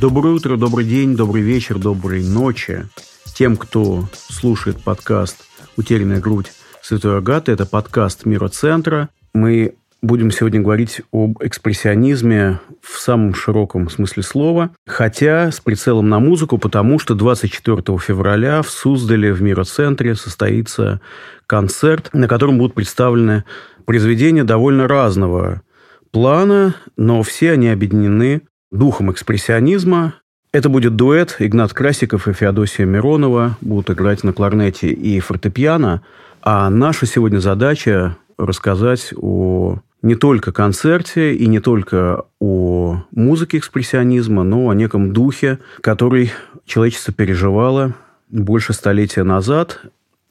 Доброе утро, добрый день, добрый вечер, доброй ночи тем, кто слушает подкаст «Утерянная грудь Святой Агаты». Это подкаст Мироцентра. Мы будем сегодня говорить об экспрессионизме в самом широком смысле слова, хотя с прицелом на музыку, потому что 24 февраля в Суздале в Мироцентре состоится концерт, на котором будут представлены произведения довольно разного плана, но все они объединены духом экспрессионизма. Это будет дуэт Игнат Красиков и Феодосия Миронова. Будут играть на кларнете и фортепиано. А наша сегодня задача рассказать о не только концерте и не только о музыке экспрессионизма, но о неком духе, который человечество переживало больше столетия назад.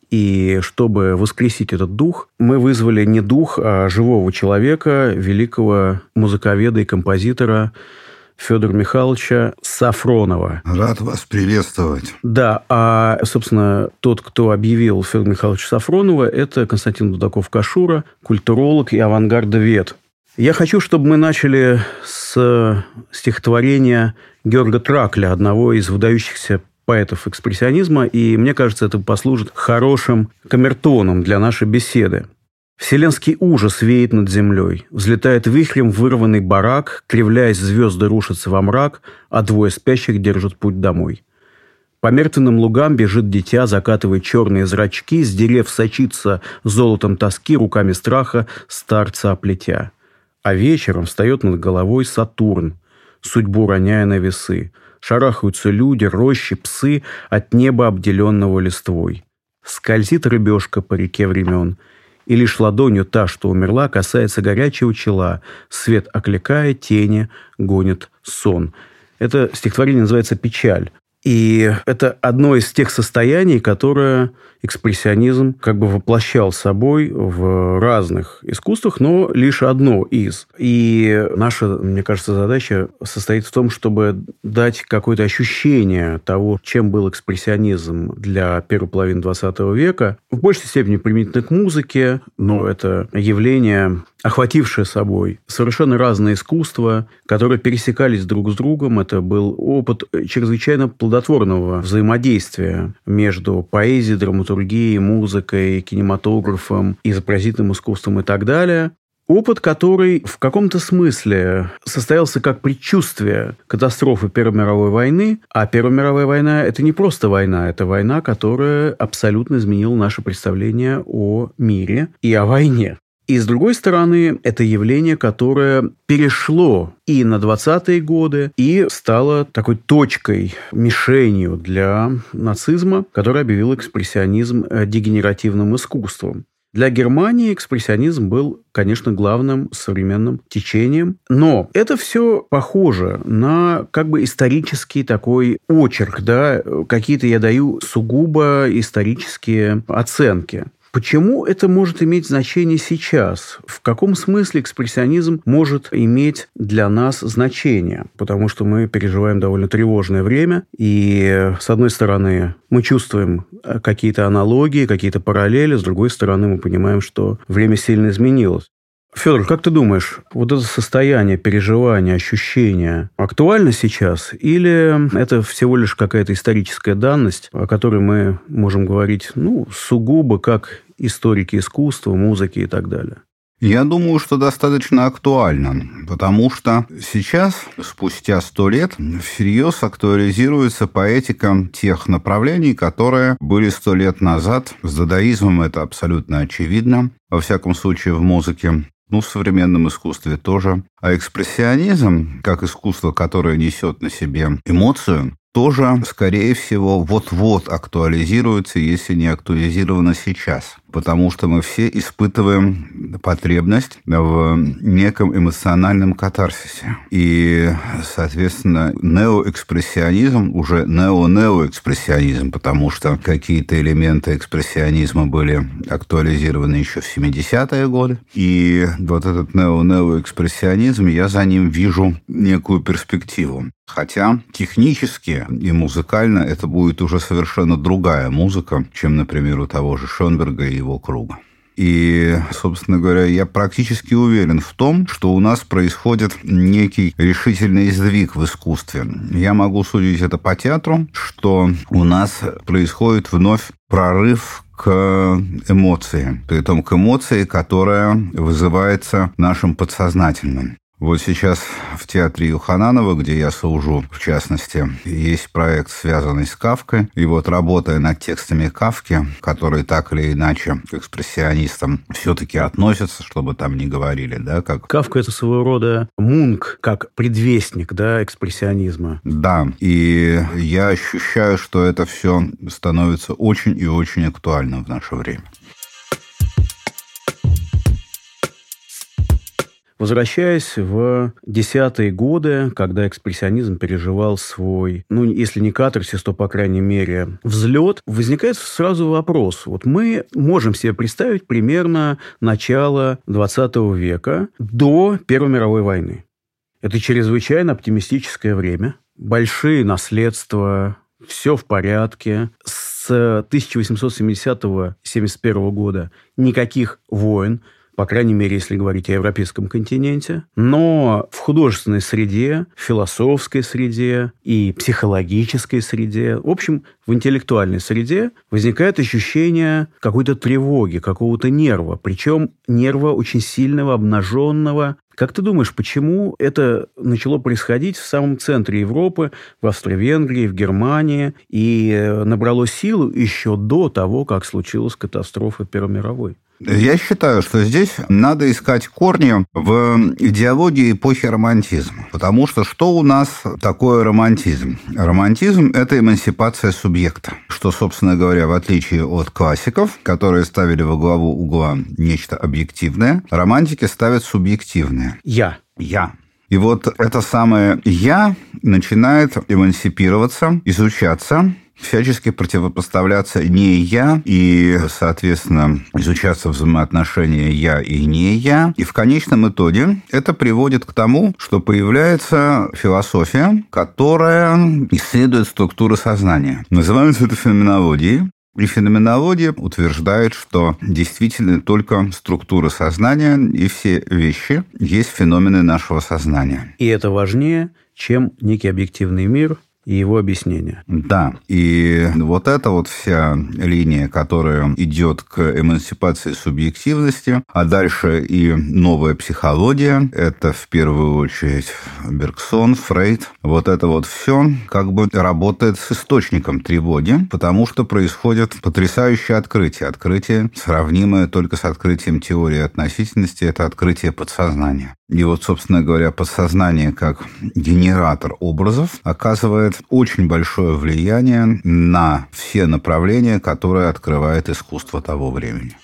И чтобы воскресить этот дух, мы вызвали не дух, а живого человека, великого музыковеда и композитора Федора Михайловича Сафронова. Рад вас приветствовать. Да, а, собственно, тот, кто объявил Федора Михайловича Сафронова, это Константин Дудаков-Кашура, культуролог и авангардовед. Я хочу, чтобы мы начали с стихотворения Георга Тракля, одного из выдающихся поэтов экспрессионизма, и мне кажется, это послужит хорошим камертоном для нашей беседы. Вселенский ужас веет над землей. Взлетает вихрем вырванный барак, кривляясь звезды рушатся во мрак, а двое спящих держат путь домой. По мертвенным лугам бежит дитя, закатывая черные зрачки, с дерев сочится золотом тоски, руками страха старца оплетя. А вечером встает над головой Сатурн, судьбу роняя на весы. Шарахаются люди, рощи, псы от неба, обделенного листвой. Скользит рыбешка по реке времен – и лишь ладонью та, что умерла, касается горячего чела, свет окликает, тени гонит сон. Это стихотворение называется «Печаль». И это одно из тех состояний, которое экспрессионизм как бы воплощал собой в разных искусствах, но лишь одно из. И наша, мне кажется, задача состоит в том, чтобы дать какое-то ощущение того, чем был экспрессионизм для первой половины 20 века, в большей степени применительно к музыке, но это явление охватившее собой совершенно разные искусства, которые пересекались друг с другом. Это был опыт чрезвычайно плодотворного взаимодействия между поэзией, драматургией, музыкой, кинематографом, изобразительным искусством и так далее. Опыт, который в каком-то смысле состоялся как предчувствие катастрофы Первой мировой войны. А Первая мировая война – это не просто война, это война, которая абсолютно изменила наше представление о мире и о войне. И с другой стороны, это явление, которое перешло и на 20-е годы, и стало такой точкой, мишенью для нацизма, который объявил экспрессионизм э, дегенеративным искусством. Для Германии экспрессионизм был, конечно, главным современным течением, но это все похоже на как бы исторический такой очерк, да, какие-то я даю сугубо исторические оценки. Почему это может иметь значение сейчас? В каком смысле экспрессионизм может иметь для нас значение? Потому что мы переживаем довольно тревожное время, и, с одной стороны, мы чувствуем э, какие-то аналогии, какие-то параллели, с другой стороны, мы понимаем, что время сильно изменилось. Федор, как ты думаешь, вот это состояние, переживания, ощущения актуально сейчас? Или это всего лишь какая-то историческая данность, о которой мы можем говорить ну, сугубо как историки искусства, музыки и так далее? Я думаю, что достаточно актуально, потому что сейчас, спустя сто лет, всерьез актуализируется поэтика тех направлений, которые были сто лет назад. С дадаизмом это абсолютно очевидно, во всяком случае в музыке ну, в современном искусстве тоже. А экспрессионизм, как искусство, которое несет на себе эмоцию, тоже, скорее всего, вот-вот актуализируется, если не актуализировано сейчас потому что мы все испытываем потребность в неком эмоциональном катарсисе. И, соответственно, неоэкспрессионизм уже нео-неоэкспрессионизм, потому что какие-то элементы экспрессионизма были актуализированы еще в 70-е годы. И вот этот нео-неоэкспрессионизм, я за ним вижу некую перспективу. Хотя технически и музыкально это будет уже совершенно другая музыка, чем, например, у того же Шонберга и его круга. И, собственно говоря, я практически уверен в том, что у нас происходит некий решительный сдвиг в искусстве. Я могу судить это по театру, что у нас происходит вновь прорыв к эмоции, при том к эмоции, которая вызывается нашим подсознательным. Вот сейчас в театре Юхананова, где я служу, в частности, есть проект, связанный с Кавкой. И вот работая над текстами Кавки, которые так или иначе к экспрессионистам все-таки относятся, чтобы там не говорили, да, как... Кавка – это своего рода мунк, как предвестник, да, экспрессионизма. Да, и я ощущаю, что это все становится очень и очень актуальным в наше время. Возвращаясь в десятые годы, когда экспрессионизм переживал свой, ну, если не катарсис, то, по крайней мере, взлет, возникает сразу вопрос. Вот мы можем себе представить примерно начало 20 века до Первой мировой войны. Это чрезвычайно оптимистическое время. Большие наследства, все в порядке. С 1870-71 года никаких войн, по крайней мере, если говорить о европейском континенте, но в художественной среде, философской среде и психологической среде, в общем, в интеллектуальной среде возникает ощущение какой-то тревоги, какого-то нерва, причем нерва очень сильного, обнаженного, как ты думаешь, почему это начало происходить в самом центре Европы, в Австро-Венгрии, в Германии, и э, набрало силу еще до того, как случилась катастрофа Первой мировой? Я считаю, что здесь надо искать корни в идеологии эпохи романтизма. Потому что что у нас такое романтизм? Романтизм – это эмансипация субъекта. Что, собственно говоря, в отличие от классиков, которые ставили во главу угла нечто объективное, романтики ставят субъективное. Я. Я. И вот это самое «я» начинает эмансипироваться, изучаться, всячески противопоставляться не я и, соответственно, изучаться взаимоотношения я и не я. И в конечном итоге это приводит к тому, что появляется философия, которая исследует структуру сознания. Называется это феноменологией. И феноменология утверждает, что действительно только структура сознания и все вещи есть феномены нашего сознания. И это важнее, чем некий объективный мир, и его объяснения. Да, и вот эта вот вся линия, которая идет к эмансипации субъективности, а дальше и новая психология, это в первую очередь Бергсон, Фрейд, вот это вот все как бы работает с источником тревоги, потому что происходит потрясающее открытие. Открытие, сравнимое только с открытием теории относительности, это открытие подсознания. И вот, собственно говоря, подсознание как генератор образов оказывает очень большое влияние на все направления, которые открывает искусство того времени.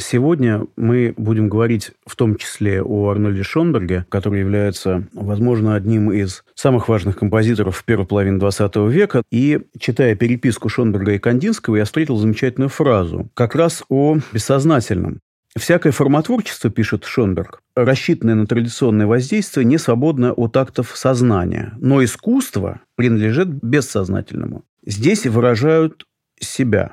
Сегодня мы будем говорить в том числе о Арнольде Шонберге, который является, возможно, одним из самых важных композиторов в первой половине XX века. И, читая переписку Шонберга и Кандинского, я встретил замечательную фразу как раз о бессознательном. Всякое формотворчество, пишет Шонберг, рассчитанное на традиционное воздействие, не свободно от актов сознания. Но искусство принадлежит бессознательному. Здесь выражают себя.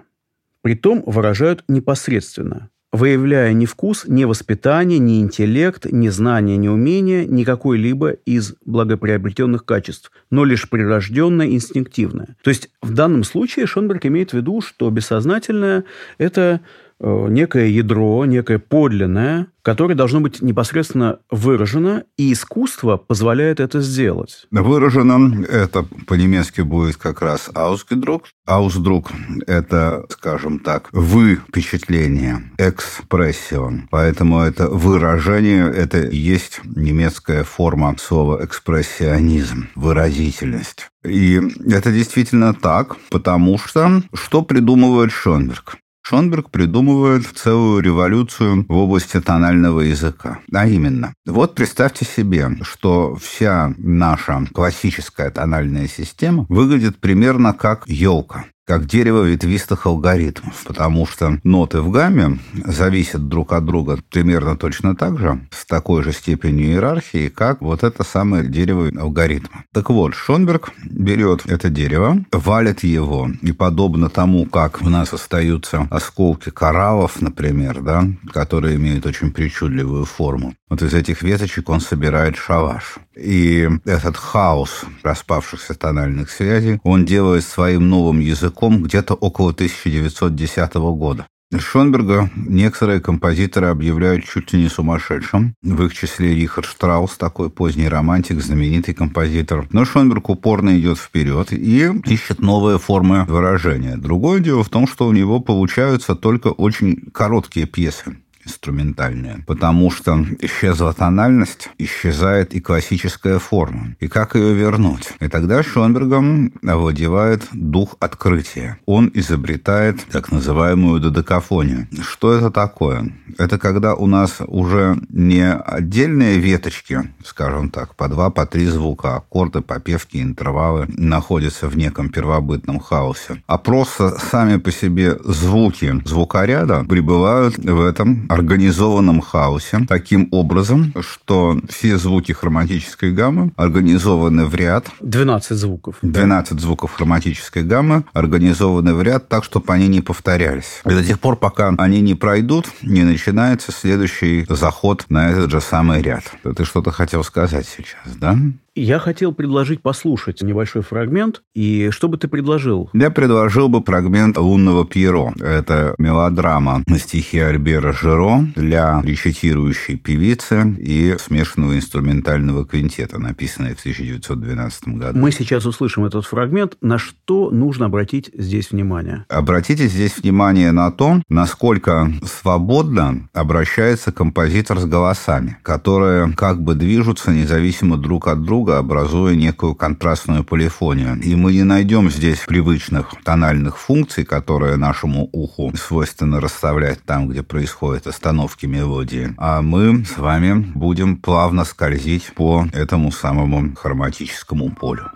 Притом выражают непосредственно выявляя ни вкус, ни воспитание, ни интеллект, ни знание, ни умение, ни какой-либо из благоприобретенных качеств, но лишь прирожденное, инстинктивное. То есть в данном случае Шонберг имеет в виду, что бессознательное – это некое ядро, некое подлинное, которое должно быть непосредственно выражено, и искусство позволяет это сделать. Выражено это по-немецки будет как раз «ausgedruck». «Ausdruck» – это, скажем так, вы впечатление, экспрессион. Поэтому это выражение, это есть немецкая форма слова «экспрессионизм», выразительность. И это действительно так, потому что что придумывает Шонберг? Шонберг придумывает целую революцию в области тонального языка. А именно, вот представьте себе, что вся наша классическая тональная система выглядит примерно как елка. Как дерево ветвистых алгоритмов, потому что ноты в гамме зависят друг от друга примерно точно так же, с такой же степенью иерархии, как вот это самое дерево алгоритма. Так вот, Шонберг берет это дерево, валит его, и подобно тому, как у нас остаются осколки кораллов, например, да, которые имеют очень причудливую форму, вот из этих веточек он собирает шалаш. И этот хаос распавшихся тональных связей он делает своим новым языком где-то около 1910 года. Шонберга некоторые композиторы объявляют чуть ли не сумасшедшим. В их числе Рихард Штраус, такой поздний романтик, знаменитый композитор. Но Шонберг упорно идет вперед и ищет новые формы выражения. Другое дело в том, что у него получаются только очень короткие пьесы инструментальная, потому что исчезла тональность, исчезает и классическая форма. И как ее вернуть? И тогда Шонбергом овладевает дух открытия. Он изобретает так называемую додекафонию. Что это такое? Это когда у нас уже не отдельные веточки, скажем так, по два, по три звука, аккорды, попевки, интервалы находятся в неком первобытном хаосе, а просто сами по себе звуки звукоряда пребывают в этом организованном хаосе таким образом, что все звуки хроматической гаммы организованы в ряд. 12 звуков. 12 да? звуков хроматической гаммы организованы в ряд так, чтобы они не повторялись. И до тех пор, пока они не пройдут, не начинается следующий заход на этот же самый ряд. Ты что-то хотел сказать сейчас, да? Я хотел предложить послушать небольшой фрагмент. И что бы ты предложил? Я предложил бы фрагмент «Лунного Пьеро». Это мелодрама на стихи Альбера Жиро для речитирующей певицы и смешанного инструментального квинтета, написанная в 1912 году. Мы сейчас услышим этот фрагмент. На что нужно обратить здесь внимание? Обратите здесь внимание на то, насколько свободно обращается композитор с голосами, которые как бы движутся независимо друг от друга, друга, образуя некую контрастную полифонию. И мы не найдем здесь привычных тональных функций, которые нашему уху свойственно расставлять там, где происходят остановки мелодии. А мы с вами будем плавно скользить по этому самому хроматическому полю.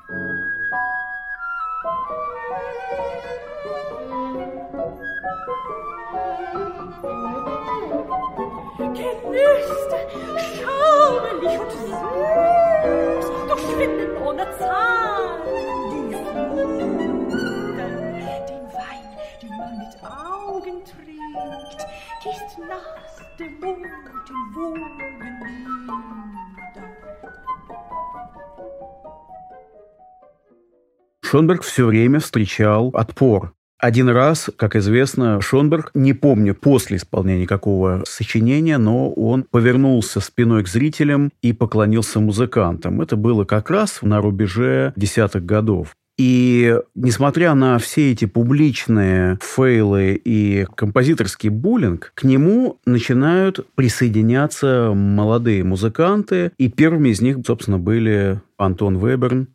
Шонберг все время встречал отпор. Один раз, как известно, Шонберг, не помню после исполнения какого сочинения, но он повернулся спиной к зрителям и поклонился музыкантам. Это было как раз на рубеже десятых годов. И несмотря на все эти публичные фейлы и композиторский буллинг, к нему начинают присоединяться молодые музыканты. И первыми из них, собственно, были Антон Веберн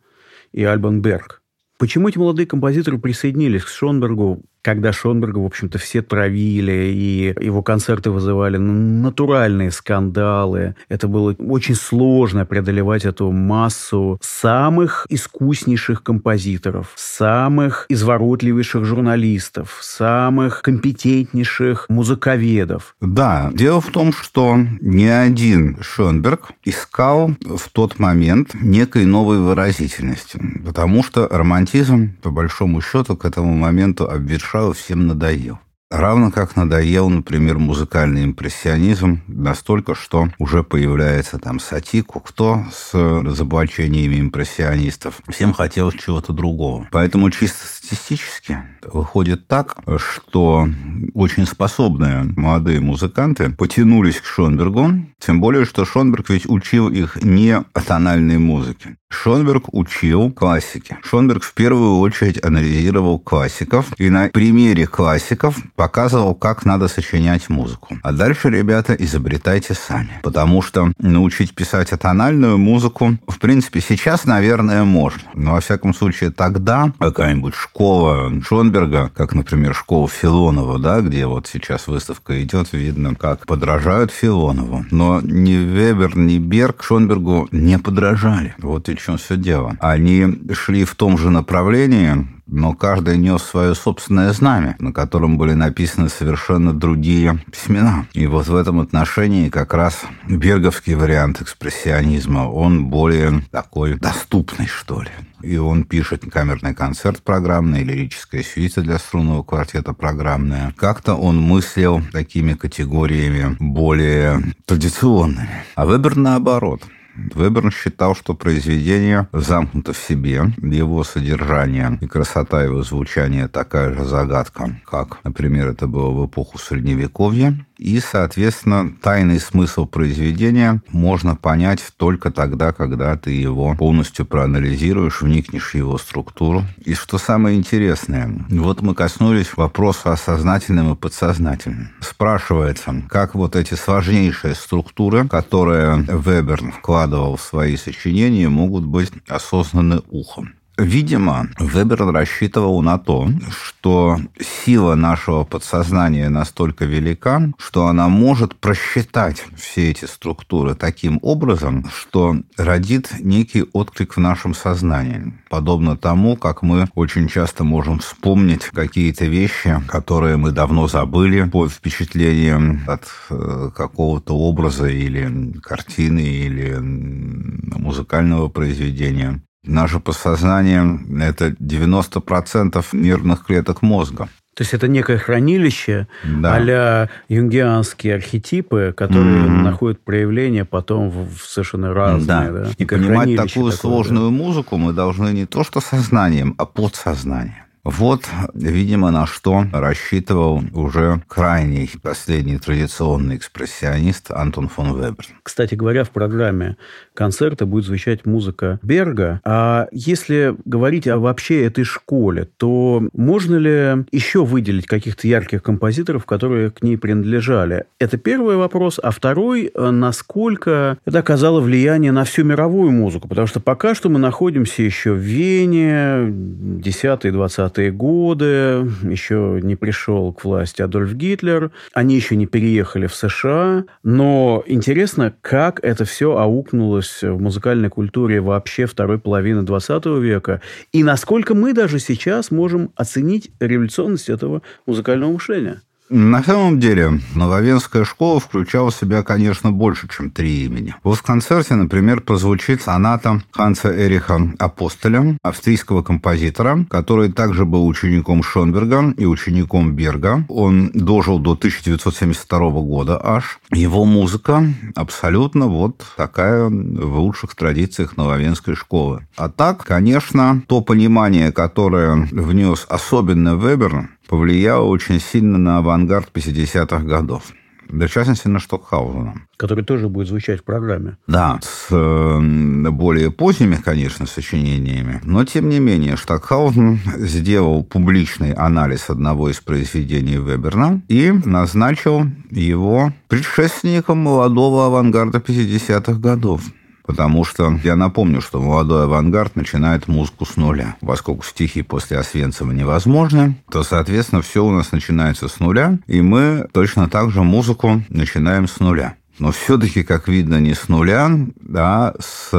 и Альбан Берг. Почему эти молодые композиторы присоединились к Шонбергу? Когда Шонберга, в общем-то, все травили, и его концерты вызывали натуральные скандалы. Это было очень сложно преодолевать эту массу самых искуснейших композиторов, самых изворотливейших журналистов, самых компетентнейших музыковедов. Да, дело в том, что ни один Шонберг искал в тот момент некой новой выразительности, потому что романтизм, по большому счету, к этому моменту обветшал Шао всем надоел. Равно как надоел, например, музыкальный импрессионизм настолько, что уже появляется там Сатику, кто с разоблачениями импрессионистов. Всем хотелось чего-то другого. Поэтому чисто статистически выходит так, что очень способные молодые музыканты потянулись к Шонбергу, тем более, что Шонберг ведь учил их не тональной музыке. Шонберг учил классики. Шонберг в первую очередь анализировал классиков и на примере классиков показывал, как надо сочинять музыку. А дальше, ребята, изобретайте сами. Потому что научить писать атональную музыку, в принципе, сейчас, наверное, можно. Но, во всяком случае, тогда какая-нибудь школа Шонберга, как, например, школа Филонова, да, где вот сейчас выставка идет, видно, как подражают Филонову. Но ни Вебер, ни Берг Шонбергу не подражали. Вот и в чем все дело. Они шли в том же направлении, но каждый нес свое собственное знамя, на котором были написаны совершенно другие письмена. И вот в этом отношении как раз берговский вариант экспрессионизма, он более такой доступный, что ли. И он пишет камерный концерт программный, лирическая сюита для струнного квартета программная. Как-то он мыслил такими категориями более традиционными. А Вебер наоборот – Веберн считал, что произведение замкнуто в себе, его содержание и красота его звучания такая же загадка, как, например, это было в эпоху Средневековья. И, соответственно, тайный смысл произведения можно понять только тогда, когда ты его полностью проанализируешь, вникнешь в его структуру. И что самое интересное, вот мы коснулись вопроса о сознательном и подсознательном. Спрашивается, как вот эти сложнейшие структуры, которые Вебер вкладывал в свои сочинения, могут быть осознаны ухом. Видимо, Вебер рассчитывал на то, что сила нашего подсознания настолько велика, что она может просчитать все эти структуры таким образом, что родит некий отклик в нашем сознании. Подобно тому, как мы очень часто можем вспомнить какие-то вещи, которые мы давно забыли под впечатлением от э, какого-то образа или картины или музыкального произведения. Наше подсознание – это 90% нервных клеток мозга. То есть это некое хранилище да. а юнгианские архетипы, которые mm-hmm. находят проявление потом в совершенно разные. Да. Да? И понимать такую такое, сложную да. музыку мы должны не то что сознанием, а подсознанием. Вот, видимо, на что рассчитывал уже крайний, последний традиционный экспрессионист Антон фон Вебер. Кстати говоря, в программе концерта будет звучать музыка Берга. А если говорить о вообще этой школе, то можно ли еще выделить каких-то ярких композиторов, которые к ней принадлежали? Это первый вопрос. А второй, насколько это оказало влияние на всю мировую музыку? Потому что пока что мы находимся еще в Вене, 10-20 20-е годы, еще не пришел к власти Адольф Гитлер, они еще не переехали в США, но интересно, как это все аукнулось в музыкальной культуре вообще второй половины 20 века, и насколько мы даже сейчас можем оценить революционность этого музыкального мышления. На самом деле, Нововенская школа включала в себя, конечно, больше, чем три имени. В концерте, например, прозвучит соната Ханса Эриха Апостеля, австрийского композитора, который также был учеником Шонберга и учеником Берга. Он дожил до 1972 года аж. Его музыка абсолютно вот такая в лучших традициях Нововенской школы. А так, конечно, то понимание, которое внес особенно Вебер, повлияло очень сильно на авангард 50-х годов. В частности, на Штокхаузена. Который тоже будет звучать в программе. Да, с э, более поздними, конечно, сочинениями. Но, тем не менее, Штокхаузен сделал публичный анализ одного из произведений Веберна и назначил его предшественником молодого авангарда 50-х годов. Потому что я напомню, что молодой авангард начинает музыку с нуля. Поскольку стихи после Освенцима невозможны, то, соответственно, все у нас начинается с нуля, и мы точно так же музыку начинаем с нуля но все-таки, как видно, не с нуля, а с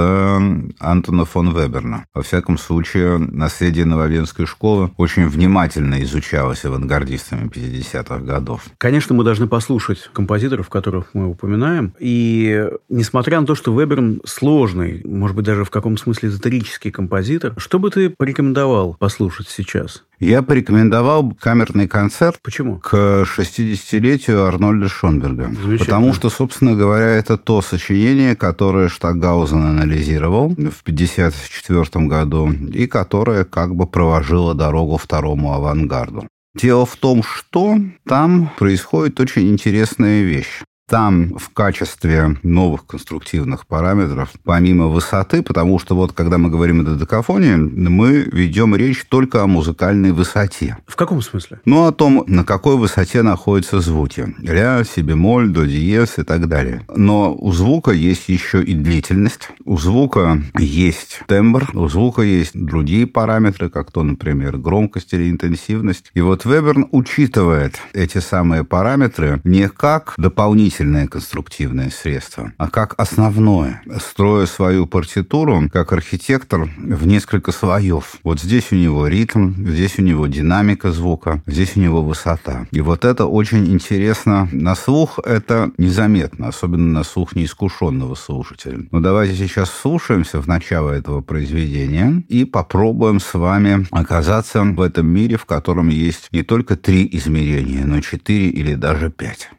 Антона фон Веберна. Во всяком случае, наследие Нововенской школы очень внимательно изучалось авангардистами 50-х годов. Конечно, мы должны послушать композиторов, которых мы упоминаем. И несмотря на то, что Веберн сложный, может быть, даже в каком-то смысле эзотерический композитор, что бы ты порекомендовал послушать сейчас? Я порекомендовал камерный концерт. Почему? К 60-летию Арнольда Шонберга. Потому что, собственно говоря, это то сочинение, которое Штагаузен анализировал в 1954 году и которое как бы проложило дорогу второму авангарду. Дело в том, что там происходит очень интересная вещь. Там в качестве новых конструктивных параметров, помимо высоты, потому что вот когда мы говорим о додекафоне, мы ведем речь только о музыкальной высоте. В каком смысле? Ну, о том, на какой высоте находятся звуки. Ля, си бемоль, до диез и так далее. Но у звука есть еще и длительность, у звука есть тембр, у звука есть другие параметры, как то, например, громкость или интенсивность. И вот Веберн учитывает эти самые параметры не как дополнительные дополнительное конструктивное средство, а как основное, строя свою партитуру как архитектор в несколько слоев. Вот здесь у него ритм, здесь у него динамика звука, здесь у него высота. И вот это очень интересно. На слух это незаметно, особенно на слух неискушенного слушателя. Но давайте сейчас слушаемся в начало этого произведения и попробуем с вами оказаться в этом мире, в котором есть не только три измерения, но четыре или даже пять.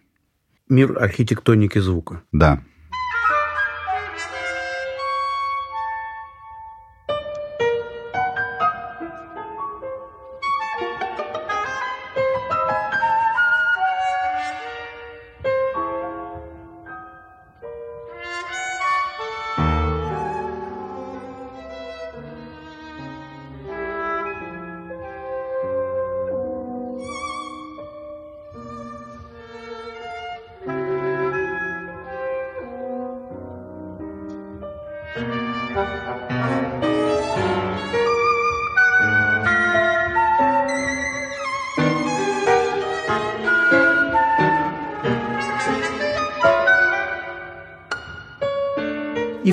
Мир архитектоники звука. Да.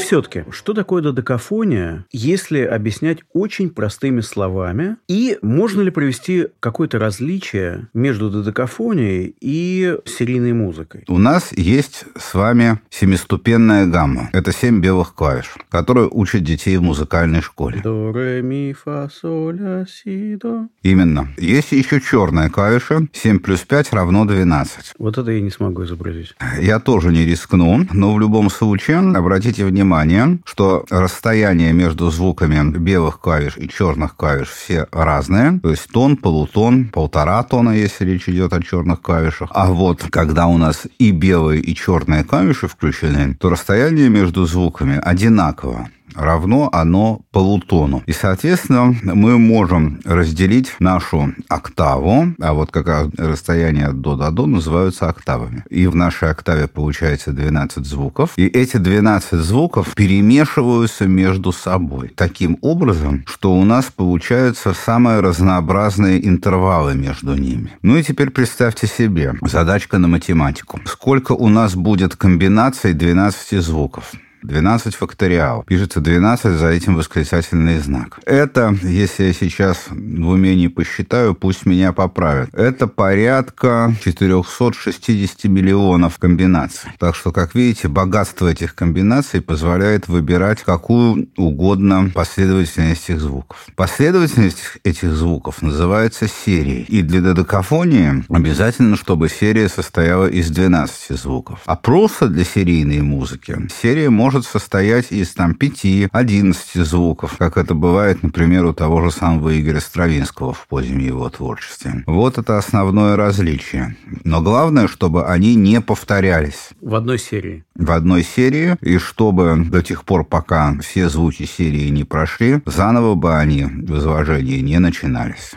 Все-таки, что такое додекафония, если объяснять очень простыми словами? И можно ли провести какое-то различие между додекафонией и серийной музыкой? У нас есть с вами семиступенная гамма. Это семь белых клавиш, которые учат детей в музыкальной школе. До, ре, ми, фа, соль, ля, си, до. Именно. Есть еще черная клавиша. 7 плюс 5 равно 12. Вот это я не смогу изобразить. Я тоже не рискну, но в любом случае обратите внимание, что расстояние между звуками белых клавиш и черных клавиш все разные. То есть тон, полутон, полтора тона, если речь идет о черных клавишах. А вот когда у нас и белые, и черные клавиши включены, то расстояние между звуками одинаково равно оно полутону. И, соответственно, мы можем разделить нашу октаву, а вот как расстояние до до до называются октавами. И в нашей октаве получается 12 звуков. И эти 12 звуков перемешиваются между собой таким образом, что у нас получаются самые разнообразные интервалы между ними. Ну и теперь представьте себе задачка на математику. Сколько у нас будет комбинаций 12 звуков? 12 факториал. Пишется 12, за этим восклицательный знак. Это, если я сейчас в уме не посчитаю, пусть меня поправят. Это порядка 460 миллионов комбинаций. Так что, как видите, богатство этих комбинаций позволяет выбирать какую угодно последовательность этих звуков. Последовательность этих звуков называется серией. И для додекафонии обязательно, чтобы серия состояла из 12 звуков. А просто для серийной музыки серия может может состоять из там 5-11 звуков, как это бывает, например, у того же самого Игоря Стравинского в позднем его творчестве. Вот это основное различие. Но главное, чтобы они не повторялись. В одной серии. В одной серии, и чтобы до тех пор, пока все звуки серии не прошли, заново бы они в изложении не начинались.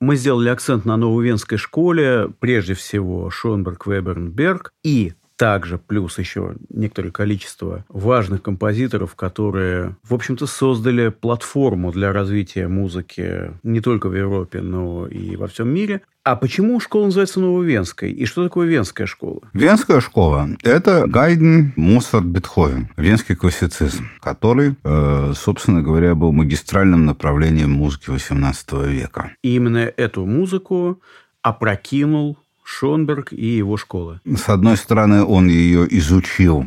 Мы сделали акцент на нововенской школе, прежде всего Шонберг, Веберн, Берг, и также плюс еще некоторое количество важных композиторов, которые, в общем-то, создали платформу для развития музыки не только в Европе, но и во всем мире. А почему школа называется Нововенской? И что такое Венская школа? Венская школа – это Гайден, Моцарт, Бетховен. Венский классицизм, который, э, собственно говоря, был магистральным направлением музыки XVIII века. И именно эту музыку опрокинул Шонберг и его школы. С одной стороны, он ее изучил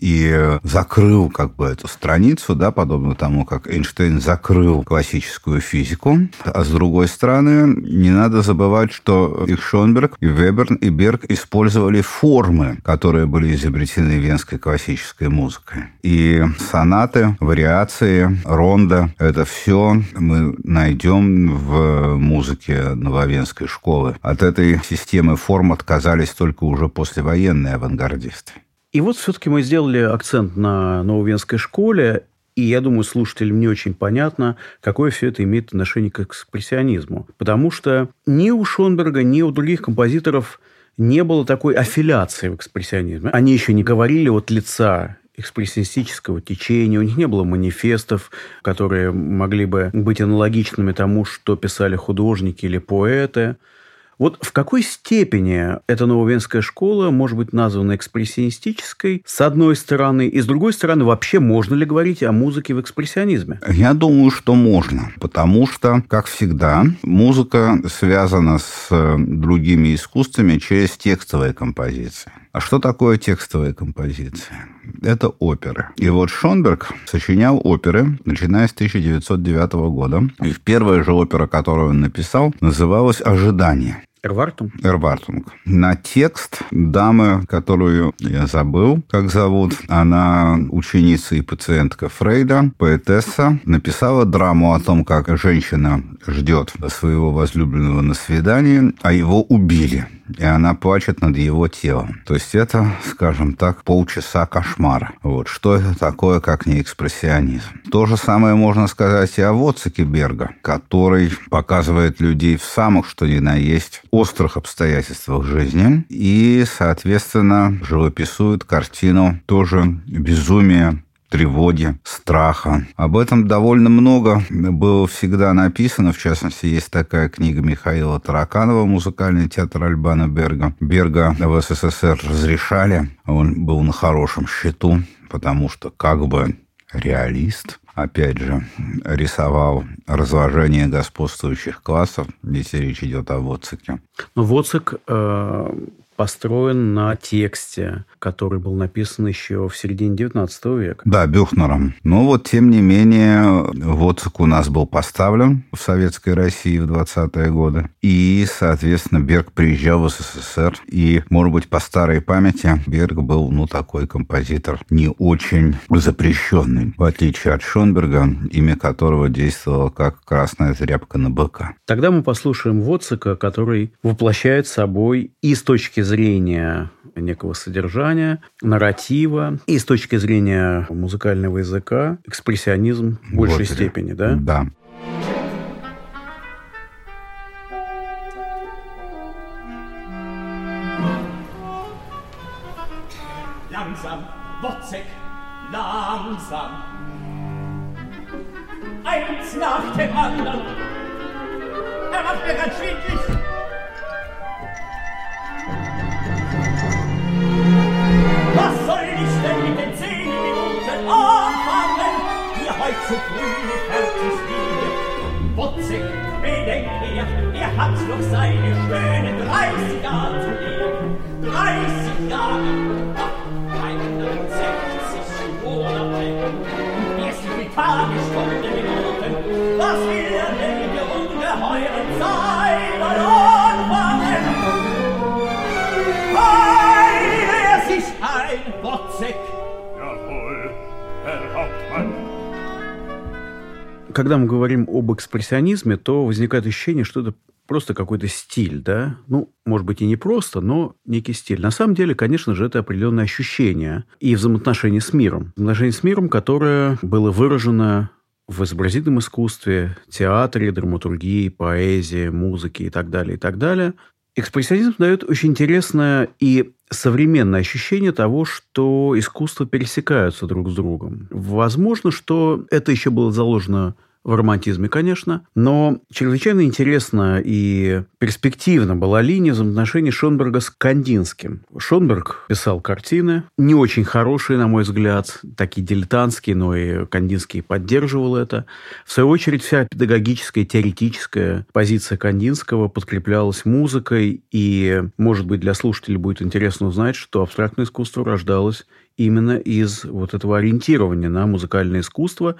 и закрыл как бы эту страницу, да, подобно тому, как Эйнштейн закрыл классическую физику. А с другой стороны, не надо забывать, что и Шонберг, и Веберн, и Берг использовали формы, которые были изобретены венской классической музыкой. И сонаты, вариации, ронда – это все мы найдем в музыке нововенской школы. От этой системы форм отказались только уже послевоенные авангардисты. И вот все-таки мы сделали акцент на Нововенской школе, и я думаю, слушателям не очень понятно, какое все это имеет отношение к экспрессионизму. Потому что ни у Шонберга, ни у других композиторов не было такой аффилиации в экспрессионизме. Они еще не говорили от лица экспрессионистического течения, у них не было манифестов, которые могли бы быть аналогичными тому, что писали художники или поэты. Вот в какой степени эта нововенская школа может быть названа экспрессионистической, с одной стороны, и с другой стороны, вообще можно ли говорить о музыке в экспрессионизме? Я думаю, что можно, потому что, как всегда, музыка связана с э, другими искусствами через текстовые композиции. А что такое текстовая композиция? Это оперы. И вот Шонберг сочинял оперы, начиная с 1909 года. И первая же опера, которую он написал, называлась «Ожидание». Эрвартунг? Эрвартунг. На текст дамы, которую я забыл, как зовут, она ученица и пациентка Фрейда, поэтесса, написала драму о том, как женщина ждет своего возлюбленного на свидании, а его убили и она плачет над его телом. То есть это, скажем так, полчаса кошмара. Вот. Что это такое, как не экспрессионизм? То же самое можно сказать и о Воцике Берга, который показывает людей в самых, что ни на есть, острых обстоятельствах жизни и, соответственно, живописует картину тоже безумия тревоги, страха. Об этом довольно много было всегда написано. В частности, есть такая книга Михаила Тараканова «Музыкальный театр Альбана Берга». Берга в СССР разрешали. Он был на хорошем счету, потому что как бы реалист, опять же, рисовал разложение господствующих классов, если речь идет о Воцике. Но Воцик э, построен на тексте, который был написан еще в середине XIX века. Да, Бюхнером. Но вот, тем не менее, Воцик у нас был поставлен в Советской России в 20-е годы. И, соответственно, Берг приезжал в СССР. И, может быть, по старой памяти, Берг был, ну, такой композитор не очень запрещенный, в отличие от Шонберга, имя которого действовало как красная тряпка на быка. Тогда мы послушаем Воцика, который воплощает собой и с точки зрения некого содержания, нарратива и с точки зрения музыкального языка экспрессионизм в большей вот, степени, да? Да. Langsam, Wozzeck, langsam. Eins nach dem anderen. Er macht mir ganz schwindlig. anfangen, ihr heut zu früh fertig liegt. Butzig, bedenkt ihr, ihr habt noch seine schönen 30 Jahre zu leben. 30 Jahre! Когда мы говорим об экспрессионизме, то возникает ощущение, что это просто какой-то стиль, да? Ну, может быть, и не просто, но некий стиль. На самом деле, конечно же, это определенное ощущение и взаимоотношение с миром. Взаимоотношение с миром, которое было выражено в изобразительном искусстве, театре, драматургии, поэзии, музыке и так далее, и так далее. Экспрессионизм дает очень интересное и современное ощущение того, что искусства пересекаются друг с другом. Возможно, что это еще было заложено в романтизме, конечно, но чрезвычайно интересно и перспективно была линия взаимоотношений Шонберга с Кандинским. Шонберг писал картины, не очень хорошие, на мой взгляд, такие дилетантские, но и Кандинский поддерживал это. В свою очередь, вся педагогическая, теоретическая позиция Кандинского подкреплялась музыкой, и, может быть, для слушателей будет интересно узнать, что абстрактное искусство рождалось именно из вот этого ориентирования на музыкальное искусство,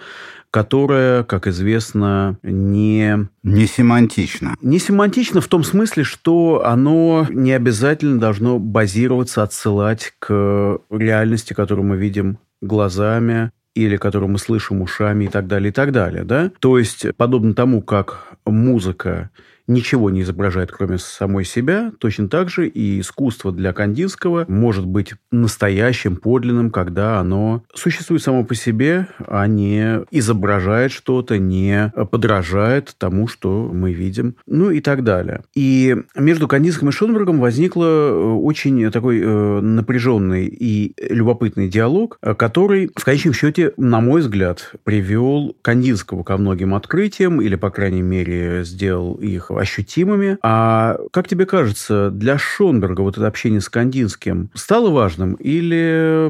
которое, как известно, не... Не семантично. Не семантично в том смысле, что оно не обязательно должно базироваться, отсылать к реальности, которую мы видим глазами, или которую мы слышим ушами и так далее, и так далее. Да? То есть, подобно тому, как музыка ничего не изображает, кроме самой себя, точно так же и искусство для Кандинского может быть настоящим, подлинным, когда оно существует само по себе, а не изображает что-то, не подражает тому, что мы видим, ну и так далее. И между Кандинским и Шонбергом возникло э, очень такой э, напряженный и любопытный диалог, который в конечном счете, на мой взгляд, привел Кандинского ко многим открытиям, или, по крайней мере, сделал их ощутимыми. А как тебе кажется, для Шонберга вот это общение с Кандинским стало важным или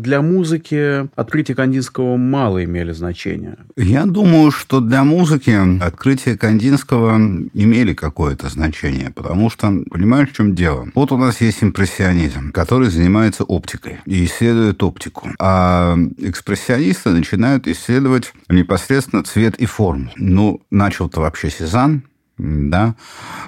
для музыки открытие Кандинского мало имели значения? Я думаю, что для музыки открытие Кандинского имели какое-то значение, потому что, понимаешь, в чем дело? Вот у нас есть импрессионизм, который занимается оптикой и исследует оптику. А экспрессионисты начинают исследовать непосредственно цвет и форму. Ну, начал-то вообще Сезанн, да,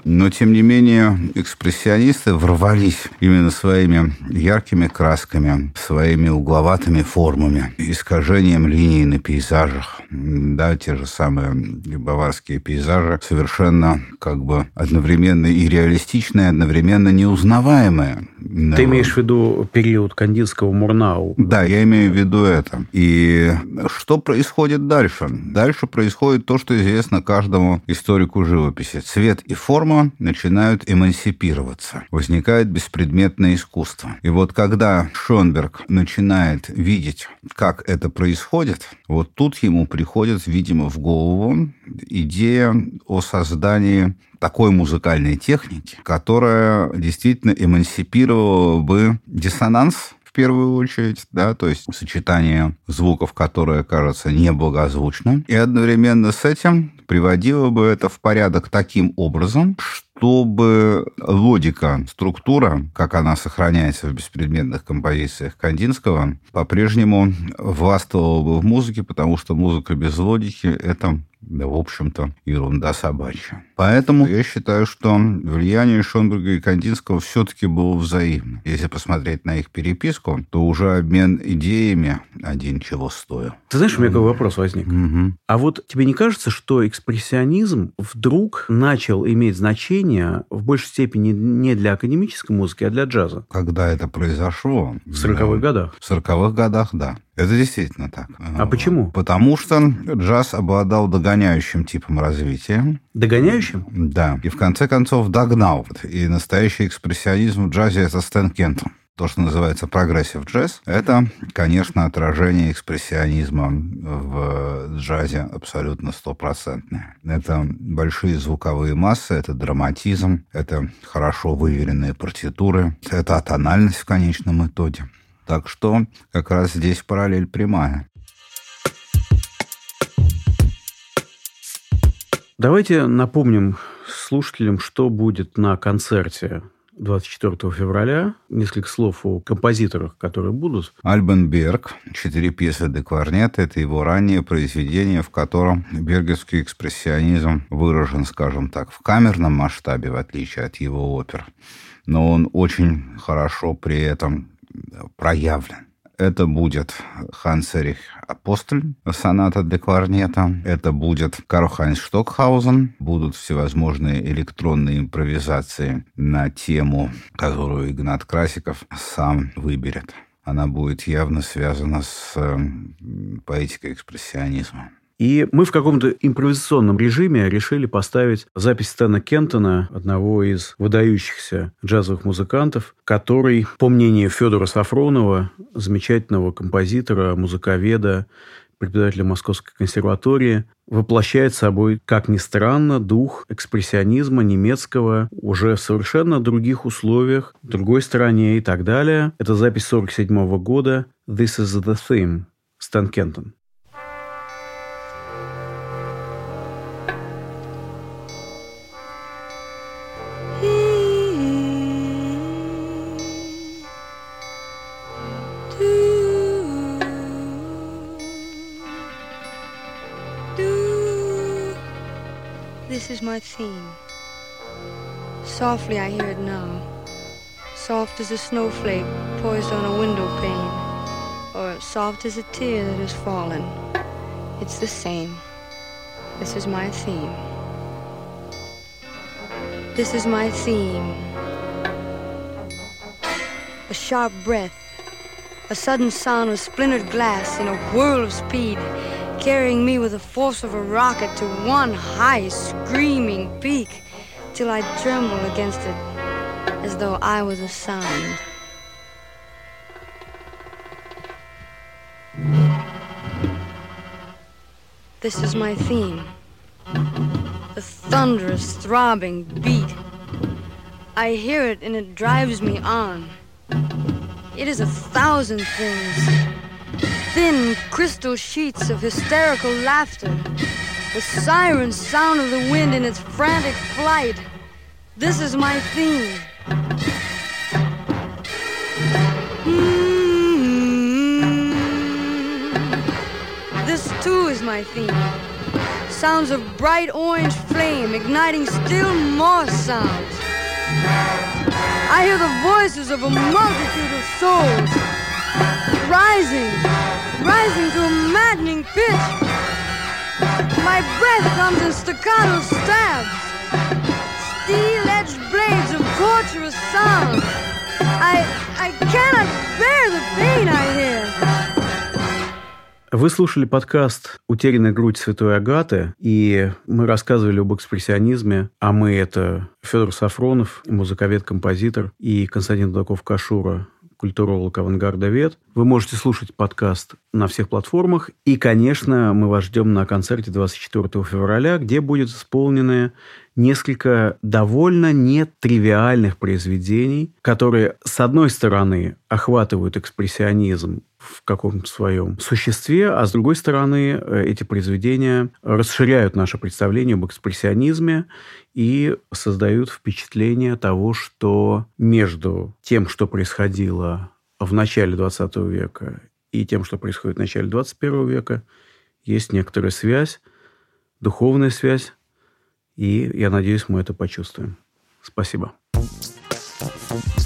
но тем не менее экспрессионисты ворвались именно своими яркими красками, своими угловатыми формами, искажением линий на пейзажах, да, те же самые баварские пейзажи, совершенно как бы одновременно и реалистичные, одновременно неузнаваемые. Ты имеешь в виду период Кандинского Мурнау? Да, я имею в виду это. И что происходит дальше? Дальше происходит то, что известно каждому историку живописи. Цвет и форма начинают эмансипироваться. Возникает беспредметное искусство. И вот когда Шонберг начинает видеть, как это происходит, вот тут ему приходит, видимо, в голову идея о создании такой музыкальной техники, которая действительно эмансипировала бы диссонанс первую очередь, да, то есть сочетание звуков, которое кажется неблагозвучным, и одновременно с этим приводило бы это в порядок таким образом, чтобы логика, структура, как она сохраняется в беспредметных композициях Кандинского, по-прежнему властвовала бы в музыке, потому что музыка без логики – это да, в общем-то, ерунда собачья. Поэтому я считаю, что влияние Шёнберга и Кандинского все-таки было взаимно. Если посмотреть на их переписку, то уже обмен идеями один чего стоил. Ты знаешь, у меня какой вопрос возник? Угу. А вот тебе не кажется, что экспрессионизм вдруг начал иметь значение в большей степени не для академической музыки, а для джаза? Когда это произошло? В 40-х годах. В 40-х годах, да. Это действительно так. А почему? Потому что джаз обладал догоняющим типом развития. Догоняющим? Да. И в конце концов догнал. И настоящий экспрессионизм в джазе – это Стэн Кентон то, что называется progressive jazz, это, конечно, отражение экспрессионизма в джазе абсолютно стопроцентное. Это большие звуковые массы, это драматизм, это хорошо выверенные партитуры, это тональность в конечном итоге. Так что как раз здесь параллель прямая. Давайте напомним слушателям, что будет на концерте 24 февраля. Несколько слов о композиторах, которые будут. Альбен Берг, четыре пьесы де кларнета. Это его раннее произведение, в котором бергерский экспрессионизм выражен, скажем так, в камерном масштабе, в отличие от его опер. Но он очень хорошо при этом проявлен. Это будет Ханс Эрих Апостоль, соната для кларнета. Это будет Карл Хайнс Штокхаузен. Будут всевозможные электронные импровизации на тему, которую Игнат Красиков сам выберет. Она будет явно связана с поэтикой экспрессионизма. И мы в каком-то импровизационном режиме решили поставить запись Стэна Кентона, одного из выдающихся джазовых музыкантов, который, по мнению Федора Сафронова, замечательного композитора, музыковеда, преподавателя Московской консерватории, воплощает собой, как ни странно, дух экспрессионизма немецкого уже в совершенно других условиях, в другой стране и так далее. Это запись 1947 года «This is the theme» Стэн Кентон. My theme. Softly I hear it now, soft as a snowflake poised on a window pane, or soft as a tear that has fallen. It's the same. This is my theme. This is my theme. A sharp breath, a sudden sound of splintered glass in a whirl of speed carrying me with the force of a rocket to one high, screaming peak, till I tremble against it as though I was a sound. This is my theme. the thunderous, throbbing beat. I hear it and it drives me on. It is a thousand things. Thin crystal sheets of hysterical laughter. The siren sound of the wind in its frantic flight. This is my theme. Mm-hmm. This too is my theme. Sounds of bright orange flame igniting still more sounds. I hear the voices of a multitude of souls rising, rising to a maddening pitch. My breath comes in staccato stabs, steel-edged blades of torturous sound. I, I cannot bear the pain I hear. Вы слушали подкаст «Утерянная грудь Святой Агаты», и мы рассказывали об экспрессионизме, а мы – это Федор Сафронов, музыковед-композитор, и Константин Дудаков-Кашура, культуролог авангардовед. Вы можете слушать подкаст на всех платформах. И, конечно, мы вас ждем на концерте 24 февраля, где будет исполнены несколько довольно нетривиальных произведений, которые, с одной стороны, охватывают экспрессионизм в каком-то своем существе, а с другой стороны, э, эти произведения расширяют наше представление об экспрессионизме и создают впечатление того, что между тем, что происходило в начале XX века и тем, что происходит в начале XXI века, есть некоторая связь, духовная связь, и я надеюсь, мы это почувствуем. Спасибо. Спасибо.